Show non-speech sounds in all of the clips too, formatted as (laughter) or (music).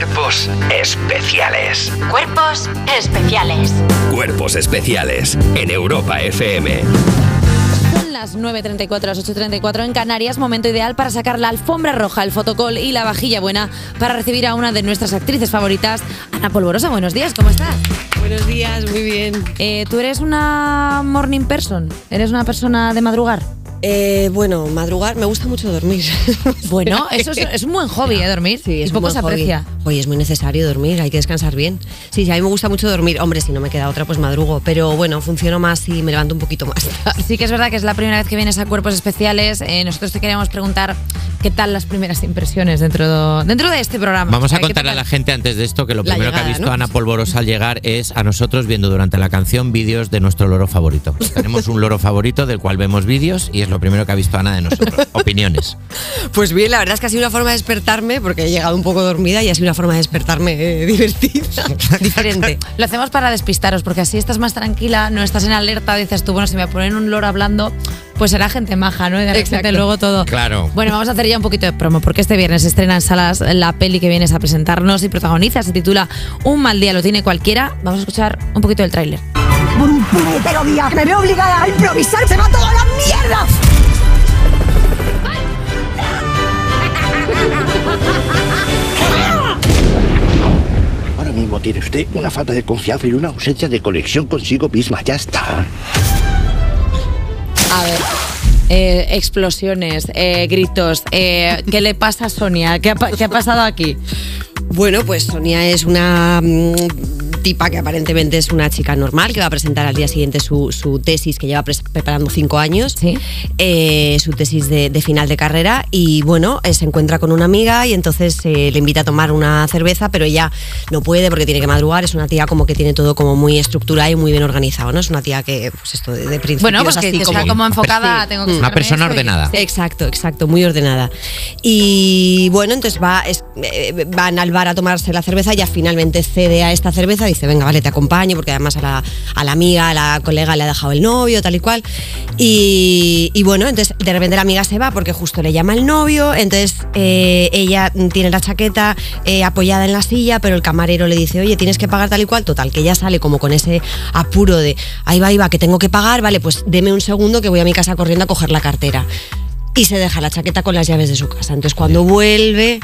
Cuerpos especiales. Cuerpos especiales. Cuerpos especiales en Europa FM. Son las 9.34, las 8.34 en Canarias, momento ideal para sacar la alfombra roja, el fotocol y la vajilla buena para recibir a una de nuestras actrices favoritas, Ana Polvorosa. Buenos días, ¿cómo estás? Buenos días, muy bien. Eh, ¿Tú eres una morning person? ¿Eres una persona de madrugar? Eh, bueno, madrugar, me gusta mucho dormir. (laughs) Bueno, eso es, es un buen hobby, ¿eh? Dormir. Sí, es y poco un se hobby. Oye, es muy necesario dormir, hay que descansar bien. Sí, sí, a mí me gusta mucho dormir. Hombre, si no me queda otra, pues madrugo. Pero bueno, funciono más y me levanto un poquito más. (laughs) Sí que es verdad que es la primera vez que vienes a Cuerpos Especiales. Eh, nosotros te queríamos preguntar qué tal las primeras impresiones dentro, dentro de este programa. Vamos O a sea, ¿qué contarle a la gente antes de esto que lo La primero que ha visto ¿no? Ana Polvorosa al llegar es a nosotros viendo durante la canción vídeos de nuestro loro favorito. (laughs) Tenemos un loro favorito del cual vemos vídeos y es lo primero que ha visto Ana de nosotros. (laughs) Opiniones. Pues bien, la verdad es que ha sido una forma de despertarme, porque he llegado un poco dormida y ha sido una forma de despertarme eh, (laughs) divertida, diferente. (laughs) Lo hacemos para despistaros, porque así estás más tranquila, no estás en alerta, dices tú, bueno, si me ponen un loro hablando, pues será gente maja, ¿no? Y de repente Exacto. luego todo. Claro. Bueno, vamos a hacer ya un poquito de promo, porque este viernes se estrena en salas la peli que vienes a presentarnos y protagoniza, se titula Un mal día lo tiene cualquiera. Vamos a escuchar un poquito del tráiler. Por un puñetero día que me veo obligada a improvisar, se va toda la mierda. Una falta de confianza y una ausencia de conexión consigo misma. Ya está. A ver. eh, explosiones, eh, gritos. eh, ¿Qué le pasa a Sonia? ¿Qué ha, pa- qué ha pasado aquí? Bueno, pues Sonia es una mm, tipa que aparentemente es una chica normal que va a presentar al día siguiente su, su tesis que lleva preparando cinco años, Sí. eh, su tesis de, de final de carrera y bueno, eh, se encuentra con una amiga y entonces eh, le invita a tomar una cerveza, pero ella no puede porque tiene que madrugar, es una tía como que tiene todo como muy estructurado y muy bien organizado, ¿no? Es una tía que, pues esto de, de principios Bueno, pues que, así que como... como enfocada. Sí. Tengo que Una persona y- ordenada. sí. Exacto, exacto, muy ordenada. Y bueno, entonces va, es- eh, van al bar a tomarse la cerveza, ya finalmente cede a esta cerveza, dice, venga, vale, te acompaño, porque además a la, a la amiga, a la colega le ha dejado el novio, tal y cual. Y, bueno, entonces de repente la amiga se va porque justo le llama el novio, entonces eh, ella tiene la chaqueta eh, apoyada en la silla, pero el camarero le dice, oye, tienes que pagar tal y cual, total, que ella sale como con ese apuro de, ahí va, ahí va, que tengo que pagar, vale, pues deme un segundo que voy a mi casa corriendo a coger la cartera y se deja la chaqueta con las llaves de su casa. Entonces cuando vuelve,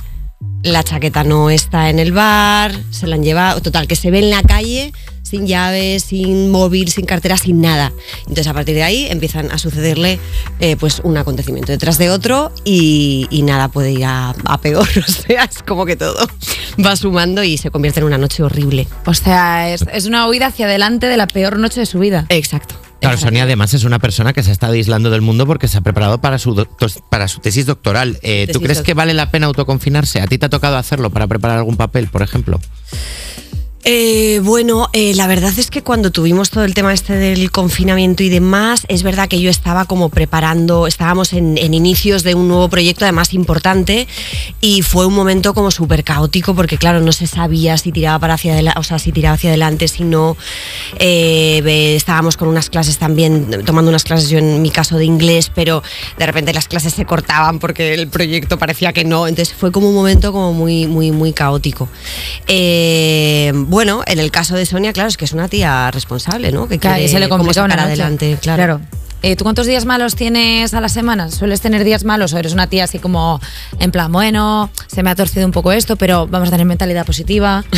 la chaqueta no está en el bar, se la han llevado, total, que se ve en la calle sin llaves, sin móvil, sin cartera, sin nada. Entonces a partir de ahí empiezan a sucederle eh, pues un acontecimiento detrás de otro y, y nada puede ir a, a peor. (laughs) O sea, es como que todo va sumando y se convierte en una noche horrible. O sea, es, es una huida hacia adelante de la peor noche de su vida. Exacto. Claro, Sonia además es una persona que se ha estado aislando del mundo porque se ha preparado para su, doctor- para su tesis doctoral. Eh, ¿Tú Tesis crees que vale la pena autoconfinarse? ¿A ti te ha tocado hacerlo para preparar algún papel, por ejemplo? Eh, bueno, eh, la verdad es que cuando tuvimos todo el tema este del confinamiento y demás, es verdad que yo estaba como preparando, estábamos en, en inicios de un nuevo proyecto además importante y fue un momento como súper caótico porque claro, no se sabía si tiraba para hacia adelante, o sea, si tiraba hacia adelante, si no. Eh, estábamos con unas clases también, tomando unas clases yo en mi caso de inglés, pero de repente las clases se cortaban porque el proyecto parecía que no, entonces fue como un momento como muy, muy, muy caótico. Eh, bueno, en el caso de Sonia, claro, es que es una tía responsable, ¿no? Que Claro, se le complica una noche. adelante, claro. Eh, ¿Tú cuántos días malos tienes a la semana? ¿Sueles tener días malos o eres una tía así como en plan, bueno, se me ha torcido un poco esto, pero vamos a tener mentalidad positiva? (laughs)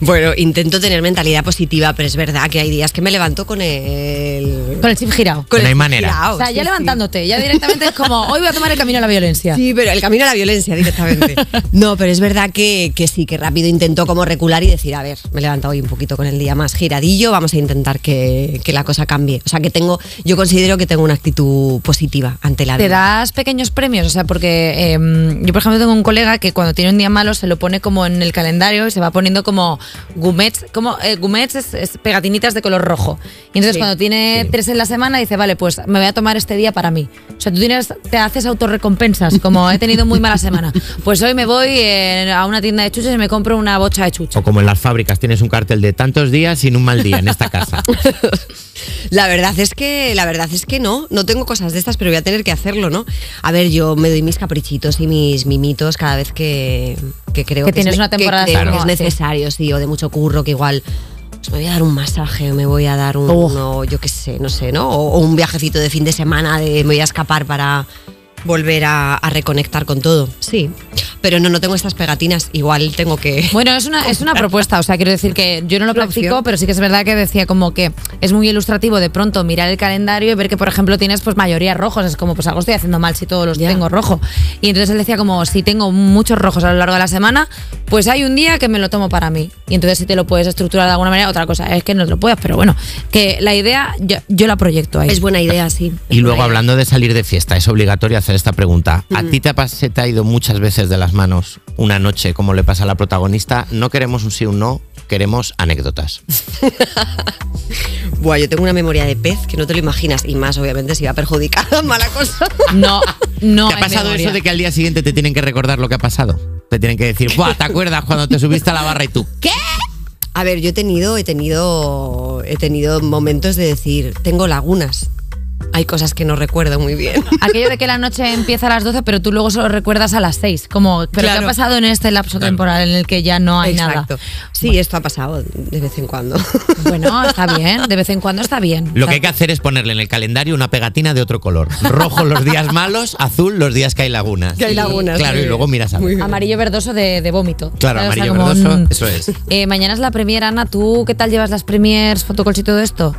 Bueno, intento tener mentalidad positiva, pero es verdad que hay días que me levanto con el... Con el chip girado. con No hay manera. O sea, sí, ya sí. levantándote, ya directamente es como, hoy voy a tomar el camino a la violencia. Sí, pero el camino a la violencia directamente. (laughs) No, pero es verdad que, que sí, que rápido intento como recular y decir, a ver, me he levantado hoy un poquito con el día más giradillo, vamos a intentar que, que la cosa cambie. O sea, que tengo, yo considero que tengo una actitud positiva ante la ¿Te vida. das pequeños premios? O sea, porque em, yo, por ejemplo, tengo un colega que cuando tiene un día malo se lo pone como en el calendario y se va poniendo como gumets, como eh, gumets es, es pegatinitas de color rojo. Y entonces Sí, cuando tiene tres en la semana dice, vale, pues me voy a tomar este día para mí. O sea, tú tienes, te haces autorrecompensas, como he tenido muy mala semana. (laughs) Pues hoy me voy eh, a una tienda de chuches y me compro una bocha de chuches. O como en las fábricas, tienes un cartel de tantos días sin un mal día en esta casa. (laughs) La verdad es que, la verdad es que no, no tengo cosas de estas, pero voy a tener que hacerlo, ¿no? A ver, yo me doy mis caprichitos y mis mimitos cada vez que, que creo Que que, tienes es, una temporada que que es necesario, sí, o de mucho curro, que igual pues me voy a dar un masaje, o me voy a dar un, Oh. no, yo qué sé, no sé, ¿no? O, o un viajecito de fin de semana, de me voy a escapar para volver a, a reconectar con todo. Sí, pero no, no tengo estas pegatinas, igual tengo que... (laughs) Bueno, es una, es una propuesta, o sea, quiero decir que yo no lo practico, pero sí que es verdad que decía como que es muy ilustrativo de pronto mirar el calendario y ver que, por ejemplo, tienes pues mayoría rojos, es como, pues algo estoy haciendo mal si todos los Ya. tengo rojo. Y entonces él decía como, si tengo muchos rojos a lo largo de la semana, pues hay un día que me lo tomo para mí. Y entonces si te lo puedes estructurar de alguna manera, otra cosa es que no te lo puedas, pero bueno, que la idea yo, yo la proyecto ahí. Es buena idea, sí. Y luego, hablando de salir de fiesta, es obligatorio hacer esta pregunta. ¿A ti te te ha ido muchas veces de las manos una noche, como le pasa a la protagonista? No queremos un sí o un no, queremos anécdotas. (laughs) Buah, yo tengo una memoria de pez que no te lo imaginas, y más obviamente si va perjudicada, (laughs) mala cosa. No, no. ¿Te ha pasado memoria. eso de que al día siguiente te tienen que recordar lo que ha pasado? Te tienen que decir, Buah, ¿te acuerdas cuando te subiste a la barra y tú? ¿Qué? A ver, yo he tenido, he tenido, he tenido momentos de decir, tengo lagunas. Hay cosas que no recuerdo muy bien. (laughs) Aquello de que la noche empieza a las 12, pero tú luego solo recuerdas a las 6. Como, pero ¿qué ha pasado en este lapso temporal en el que ya no hay Exacto. nada? Sí, esto ha pasado de vez en cuando. (laughs) Bueno, está bien, de vez en cuando está bien. Lo que hay que hacer es ponerle en el calendario una pegatina de otro color. Rojo los días malos, azul los días que hay lagunas. Que hay lagunas, Claro, y luego miras a. Amarillo verdoso de, de vómito. Claro, O sea, amarillo verdoso, un- eso es. Eh, mañana es la premier, Ana. ¿Tú qué tal llevas las premiers, fotocalls y todo esto?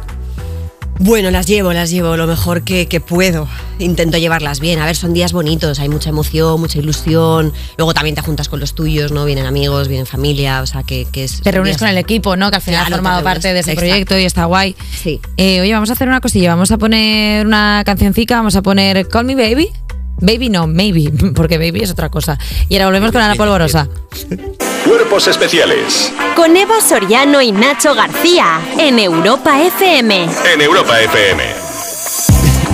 Bueno, las llevo, las llevo lo mejor que, que puedo. Intento llevarlas bien. A ver, son días bonitos, hay mucha emoción, mucha ilusión. Luego también te juntas con los tuyos, ¿no? Vienen amigos, vienen familia, o sea que, que es. Te reúnes días- con el equipo, ¿no? Que al final Claro, ha formado parte de ese Exacto. proyecto y está guay. Sí. Eh, oye, vamos a hacer una cosilla. Vamos a poner una cancioncica. Vamos a poner Call Me Baby. Baby no, maybe, (laughs) porque baby es otra cosa. Y ahora volvemos con Ana Polvorosa. Cuerpos especiales Con Eva Soriano y Nacho García en Europa FM. en Europa FM.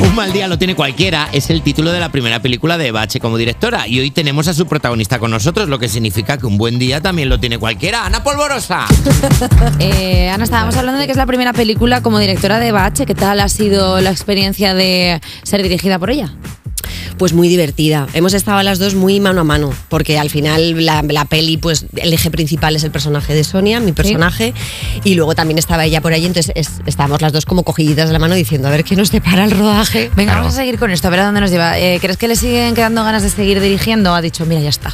Un mal día lo tiene cualquiera es el título de la primera película de Bache como directora y hoy tenemos a su protagonista con nosotros, lo que significa que un buen día también lo tiene cualquiera. Ana Polvorosa. (laughs) Eh, Ana, estábamos hablando de que es la primera película como directora de Bache. ¿Qué tal ha sido la experiencia de ser dirigida por ella? Pues muy divertida. Hemos estado las dos muy mano a mano, porque al final la, la peli, pues el eje principal es el personaje de Sonia, mi personaje, y luego también estaba ella por ahí, entonces es- estábamos las dos como cogiditas de la mano diciendo, a ver qué nos depara el rodaje. Venga, Claro. vamos a seguir con esto, a ver a dónde nos lleva. Eh, ¿Crees que le siguen quedando ganas de seguir dirigiendo? Ha dicho, mira, ya está.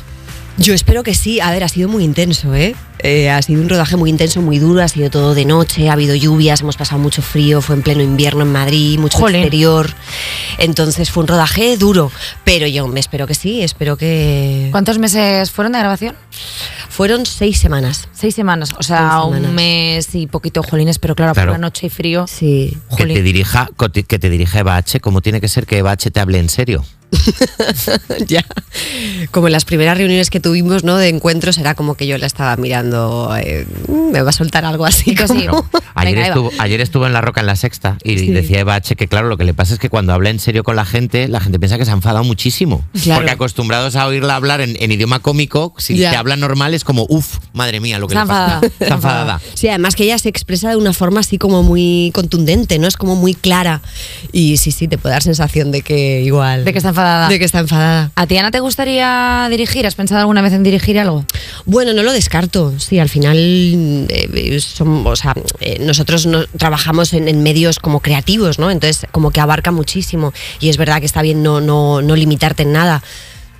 Yo espero que sí. A ver, ha sido muy intenso, ¿eh? Eh, ha sido un rodaje muy intenso, muy duro. Ha sido todo de noche, ha habido lluvias, hemos pasado mucho frío. Fue en pleno invierno en Madrid, mucho Jolín. exterior. Entonces fue un rodaje duro. Pero yo me espero que sí. Espero que. ¿Cuántos meses fueron de grabación? Fueron seis semanas. Seis semanas, o sea, semanas. un mes y poquito, jolines, pero claro, Claro. por la noche y frío. Sí. Que Jolín. te dirija, que te dirija Eva H, como tiene que ser que Eva H te hable en serio. (laughs) ya. Como en las primeras reuniones que tuvimos, ¿no? De encuentros, era como que yo la estaba mirando. eh, me va a soltar algo así. Como-. Claro. (laughs) Ayer, Venga, estuvo, ayer estuvo en La Roca en la Sexta y Sí. decía Eva H que, claro, lo que le pasa es que cuando habla en serio con la gente, la gente piensa que se ha enfadado muchísimo. Claro. Porque acostumbrados a oírla hablar en, en idioma cómico, si Ya. te habla normal es como, uff, madre mía, lo que Está le pasa. enfadada. Está enfadada. Sí, además que ella se expresa de una forma así como muy contundente, ¿no? Es como muy clara. Y sí, sí, te puede dar sensación de que igual. De que está enfadada. De que está enfadada. ¿A ti, Ana, te gustaría dirigir? ¿Has pensado alguna vez en dirigir algo? Bueno, no lo descarto. Sí, al final eh, somos, o sea, eh, nosotros no- trabajamos en, en medios como creativos, ¿no? Entonces, como que abarca muchísimo. Y es verdad que está bien no, no, no limitarte en nada.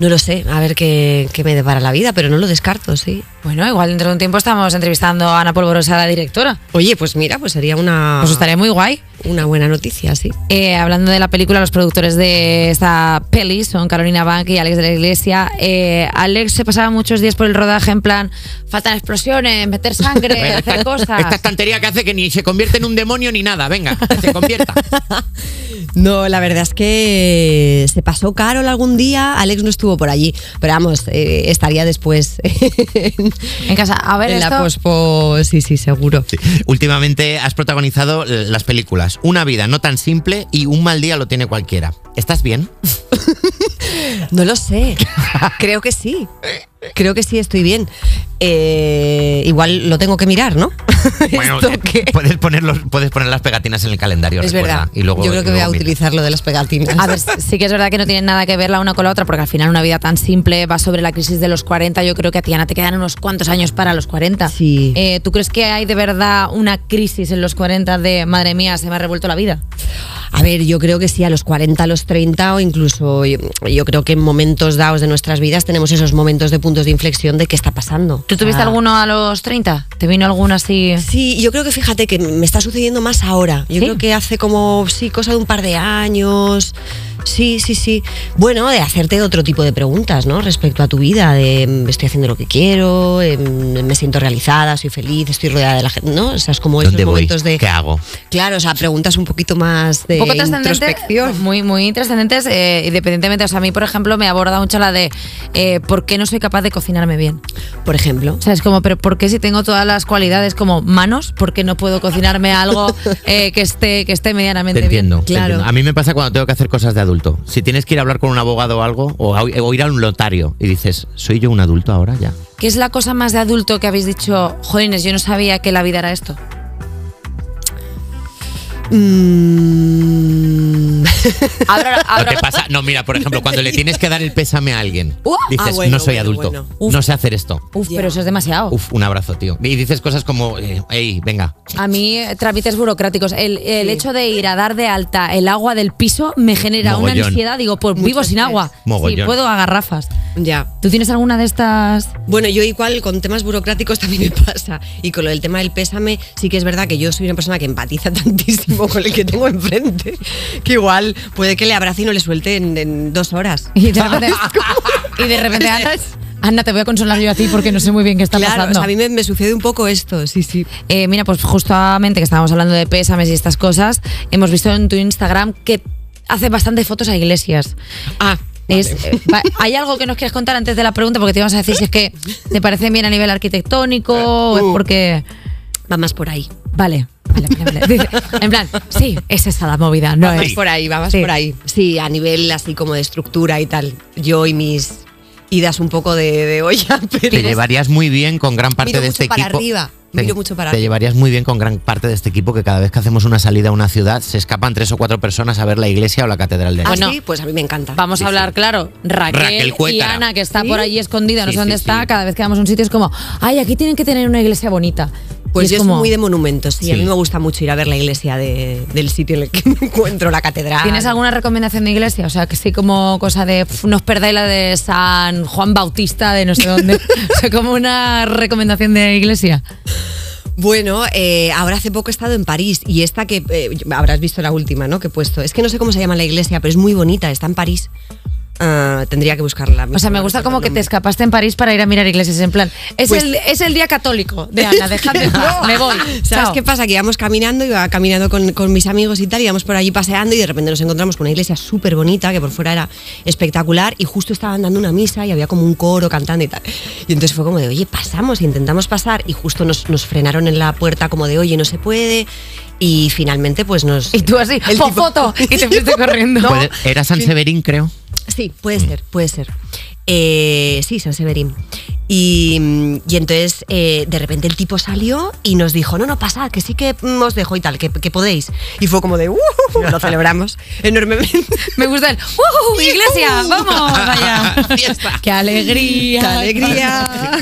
No lo sé, a ver qué, qué me depara la vida, pero no lo descarto, sí. Bueno, igual dentro de un tiempo estamos entrevistando a Ana Polvorosa, la directora. Oye, pues mira, pues sería una, Pues estaría muy guay. una buena noticia, sí. Eh, hablando de la película, los productores de esta peli son Carolina Bank y Alex de la Iglesia. Eh, Alex se pasaba muchos días por el rodaje en plan, faltan explosiones, meter sangre, (laughs) hacer cosas. Esta estantería que hace que ni se convierte en un demonio ni nada, venga, que se convierta. (laughs) No, la verdad es que se pasó Carol algún día, Alex no estuvo por allí, pero vamos, eh, estaría después (laughs) en, En casa, a ver, en la pospo, sí, sí, seguro. Sí. Últimamente has protagonizado las películas Una vida no tan simple y Un mal día lo tiene cualquiera. ¿Estás bien? (laughs) No lo sé, creo que sí, creo que sí estoy bien. eh, igual lo tengo que mirar, ¿no? (laughs) Bueno, puedes, poner los- puedes poner las pegatinas en el calendario. Es recuerda, verdad. Y luego, Yo creo que y voy a utilizar lo de las pegatinas. A ver, sí que es verdad que no tienen nada que ver la una con la otra, porque al final una vida tan simple va sobre la crisis de los 40. Yo creo que a ti, Ana, te quedan unos cuantos años para los 40. Sí. Eh, ¿Tú crees que hay de verdad una crisis en los 40 de, madre mía, se me ha revuelto la vida? A ver, yo creo que sí, a los 40, a los 30 o incluso yo, yo creo que en momentos dados de nuestras vidas tenemos esos momentos de puntos de inflexión de qué está pasando. ¿Tú tuviste Ah. alguno a los 30? ¿Te vino alguno así? Sí, yo creo que fíjate que me está sucediendo más ahora. Yo ¿Sí? creo que hace como, sí, cosa de un par de años. Sí, sí, sí. Bueno, de hacerte otro tipo de preguntas, ¿no? Respecto a tu vida, de mm, estoy haciendo lo que quiero, em, me siento realizada, soy feliz, estoy rodeada de la gente, ¿no? O sea, es como esos ¿Dónde voy? momentos de... ¿Qué hago? Claro, o sea, preguntas un poquito más de Un poco trascendentes, introspección. muy, muy trascendentes, eh, independientemente. O sea, a mí, por ejemplo, me aborda mucho la de eh, ¿por qué no soy capaz de cocinarme bien? Por ejemplo. O sea, es como, pero ¿por qué si tengo todas las cualidades como manos, por qué no puedo cocinarme algo (laughs) eh, que esté que esté Te medianamente entiendo, bien? te entiendo. A mí me pasa cuando tengo que hacer cosas de adulto. Si tienes que ir a hablar con un abogado o algo, o, a- o ir a un notario y dices, ¿soy yo un adulto ahora ya? ¿Qué es la cosa más de adulto que habéis dicho, jolines, yo no sabía que la vida era esto? Mm. Ahora, ¿No te pasa? No, mira, por ejemplo, cuando le (laughs) tienes que dar el pésame a alguien, Uh, dices, ah, bueno, no soy bueno, adulto, bueno. Uf. no sé hacer esto. Uf, pero eso es demasiado. Uf, un abrazo, tío. Y dices cosas como, eh, hey, venga. A mí, eh, trámites burocráticos. El, el hecho de ir a dar de alta el agua del piso me genera una ansiedad. Digo, pues Mucho vivo sin estrés. agua. Mogollón. Sí, puedo a garrafas. Ya. ¿Tú tienes alguna de estas? Bueno, yo igual con temas burocráticos (laughs) también me pasa. Y con lo del tema del pésame, sí que es verdad que yo soy una persona que empatiza (laughs) tantísimo con el que tengo enfrente, que igual puede que le abrace y no le suelte en, en dos horas. Y de repente, (laughs) y de repente Ana, te voy a consolar yo a ti porque no sé muy bien qué está claro, pasando. o sea, a mí me, me sucede un poco esto, sí, sí. Eh, mira, pues justamente que estábamos hablando de pésames y estas cosas, hemos visto en tu Instagram que hace bastante fotos a iglesias. Ah, Es, eh, va- ¿Hay algo que nos quieres contar antes de la pregunta? Porque te íbamos a decir si es que te parece bien a nivel arquitectónico o es porque... va más por ahí. Vale, vale, vale. vale. Dice, en plan, sí, es esa la movida, no Va más es... por ahí, va más Sí. por ahí. Sí, a nivel así como de estructura y tal. Yo y mis idas un poco de, de olla, (laughs) pero... Te llevarías muy bien con gran parte Miro de mucho este para equipo. arriba, Te- miro mucho para Te arriba. llevarías muy bien con gran parte de este equipo que cada vez que hacemos una salida a una ciudad se escapan tres o cuatro personas a ver la iglesia o la catedral de Ah, Bueno, sí, pues a mí me encanta. Vamos Sí, a hablar, sí. claro, Raquel, Raquel y. Ana, que está ¿Sí? por allí escondida, no Sí, sé dónde sí, está, sí. cada vez que vamos a un sitio es como, ay, aquí tienen que tener una iglesia bonita. Pues Y es yo como, soy muy de monumentos, sí. A mí me gusta mucho ir a ver la iglesia de- del sitio en el que (laughs) me encuentro, la catedral. ¿Tienes alguna recomendación de iglesia? O sea, que sí como cosa de, "Pf, no os perdáis la de San Juan Bautista de no sé dónde. (laughs) o sea, como una recomendación de iglesia. Bueno, eh, ahora hace poco he estado en París y esta que eh, habrás visto la última, ¿no? Que he puesto. Es que no sé cómo se llama la iglesia, pero es muy bonita, está en París. Ah, tendría que buscarla. O sea, me gusta como que te escapaste en París para ir a mirar iglesias. En plan, es, Pues- el, es el día católico (laughs) de Ana, déjame, (laughs) paz, me voy. ¿Sabes Chao. qué pasa? Que íbamos caminando, iba caminando con, con mis amigos y tal, íbamos por allí paseando y de repente nos encontramos con una iglesia súper bonita, que por fuera era espectacular, y justo estaban dando una misa y había como un coro cantando y tal. Y entonces fue como de, oye, pasamos, intentamos pasar, y justo nos, nos frenaron en la puerta como de, oye, no se puede, y finalmente pues nos... Y tú así, El "Po, tipo- foto, (laughs) y te fuiste corriendo. Era San Severín, creo. Sí, puede ser, puede ser. Eh, sí, San Severín. Y, mm, y entonces eh, de repente el tipo salió y nos dijo, no, no, pasad, que sí que mm, os dejo y tal, que, que podéis. Y fue como de, "Uh", lo celebramos (laughs) enormemente. Me gusta el ¡Uh, iglesia! (laughs) ¡Vamos! Vaya. (laughs) ¡Qué alegría! ¡Qué alegría!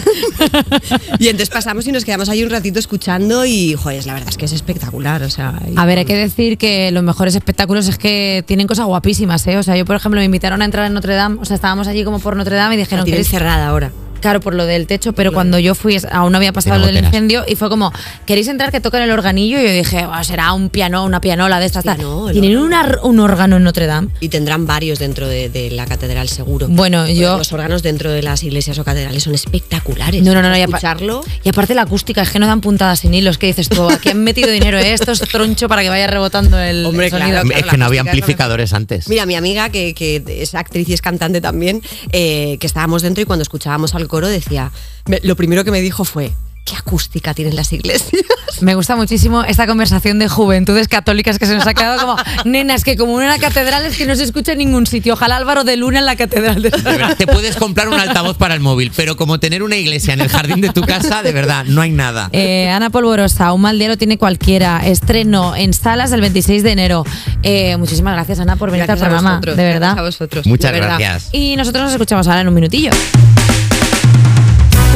y entonces pasamos y nos quedamos ahí un ratito escuchando y, joder, la verdad es que es espectacular, o sea... y- A ver, hay que decir que los mejores espectáculos es que tienen cosas guapísimas, ¿eh? O sea, yo, por ejemplo, me invitaron a entrar en Notre Dame, o sea, estábamos allí como por Notre Dame y dijeron que cerrada ahora. Claro, por lo del techo, pero cuando yo fui aún no había pasado lo del incendio y fue como, ¿queréis entrar que toquen el organillo? Y yo dije, "Buah, será un piano, una pianola de estas. Hostia, tal". no, el Tienen una- un órgano en Notre Dame. Y tendrán varios dentro de, de la catedral, seguro. Bueno, yo- Los órganos dentro de las iglesias o catedrales son espectaculares. No, no, no, no, y Escucharlo... Y aparte la acústica, es que no dan puntadas sin hilos. ¿Qué dices tú? Aquí han metido dinero. Esto es troncho para que vaya rebotando el, Hombre, el sonido. claro, es la que no había es amplificadores antes. Mira, mi amiga, que, que es actriz y es cantante también, eh, que estábamos dentro y cuando escuchábamos al coro decía, me- lo primero que me dijo fue, qué acústica tienen las iglesias. (laughs) Me gusta muchísimo esta conversación de juventudes católicas que se nos ha quedado como, (laughs) nenas, que como una catedral es que no se escucha en ningún sitio. Ojalá Álvaro de Luna en la catedral de De verdad, te puedes comprar un altavoz para el móvil, pero como tener una iglesia en el jardín de tu casa, de verdad, no hay nada. Eh, Ana Polvorosa, un mal día lo tiene cualquiera. Estreno en salas el 26 de enero. Eh, muchísimas gracias, Ana, por venir Gracias al a programa. vosotros, de gracias verdad. a vosotros. Muchas de verdad. gracias. Y nosotros nos escuchamos ahora en un minutillo.